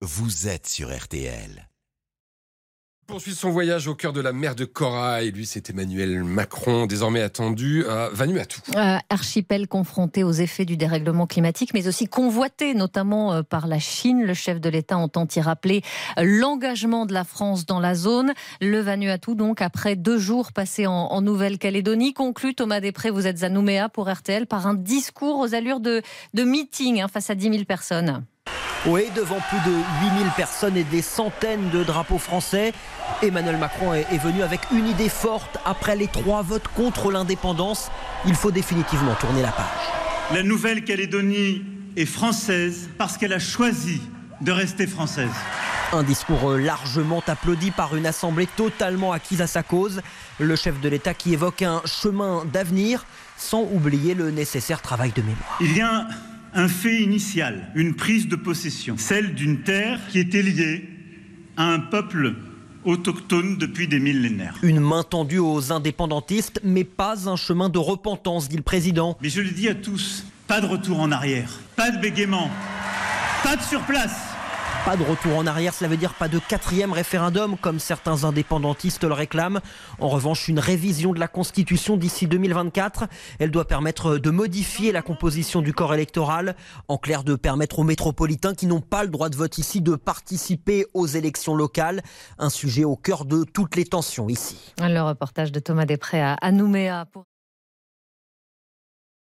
vous êtes sur RTL. Poursuit son voyage au cœur de la mer de Corail. Lui, c'est Emmanuel Macron, désormais attendu à Vanuatu. Euh, archipel confronté aux effets du dérèglement climatique, mais aussi convoité notamment euh, par la Chine. Le chef de l'État entend y rappeler euh, l'engagement de la France dans la zone. Le Vanuatu, donc, après deux jours passés en, Nouvelle-Calédonie, conclut Thomas Després, vous êtes à Nouméa pour RTL, par un discours aux allures de, de meeting hein, face à 10 000 personnes. Oui, devant plus de 8000 personnes et des centaines de drapeaux français, Emmanuel Macron est, venu avec une idée forte. Après les trois votes contre l'indépendance, il faut définitivement tourner la page. La Nouvelle-Calédonie est française parce qu'elle a choisi de rester française. Un discours largement applaudi par une assemblée totalement acquise à sa cause. Le chef de l'État qui évoque un chemin d'avenir sans oublier le nécessaire travail de mémoire. Il y a un fait initial, une prise de possession, celle d'une terre qui était liée à un peuple autochtone depuis des millénaires. Une main tendue aux indépendantistes, mais pas un chemin de repentance, dit le président. Mais je le dis à tous, pas de retour en arrière, pas de bégaiement, pas de surplace. Pas de retour en arrière, cela veut dire pas de quatrième référendum comme certains indépendantistes le réclament. En revanche, une révision de la Constitution d'ici 2024. Elle doit permettre de modifier la composition du corps électoral. En clair, de permettre aux métropolitains qui n'ont pas le droit de vote ici de participer aux élections locales. Un sujet au cœur de toutes les tensions ici. Le reportage de Thomas Després à Nouméa.